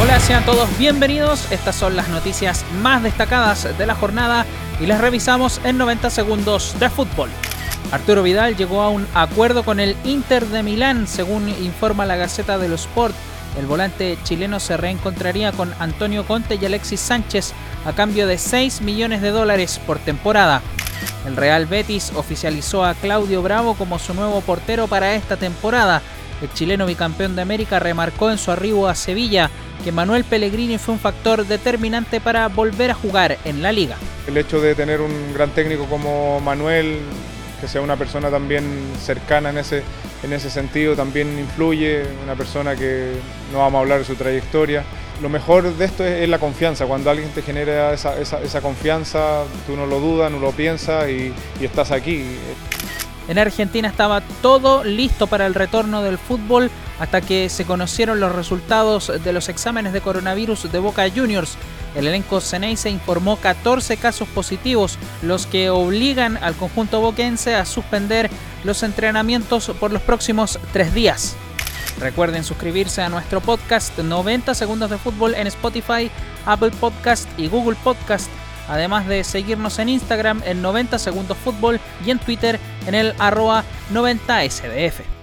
Hola, sean todos bienvenidos. Estas son las noticias más destacadas de la jornada y las revisamos en 90 segundos de fútbol. Arturo Vidal llegó a un acuerdo con el Inter de Milán, según informa la Gaceta de los Sport. El volante chileno se reencontraría con Antonio Conte y Alexis Sánchez a cambio de 6 millones de dólares por temporada. El Real Betis oficializó a Claudio Bravo como su nuevo portero para esta temporada. El chileno bicampeón de América remarcó en su arribo a Sevilla que Manuel Pellegrini fue un factor determinante para volver a jugar en la liga. El hecho de tener un gran técnico como Manuel, que sea una persona también cercana en ese, en ese sentido, también influye, una persona que no vamos a hablar de su trayectoria. Lo mejor de esto es, la confianza, cuando alguien te genera esa, esa, confianza, tú no lo dudas, no lo piensas y estás aquí. En Argentina estaba todo listo para el retorno del fútbol hasta que se conocieron los resultados de los exámenes de coronavirus de Boca Juniors. El elenco se informó 14 casos positivos, los que obligan al conjunto boquense a suspender los entrenamientos por los próximos tres días. Recuerden suscribirse a nuestro podcast 90 segundos de fútbol en Spotify, Apple Podcast y Google Podcast además de seguirnos en Instagram en 90 segundos fútbol y en Twitter en el arroba 90sdf.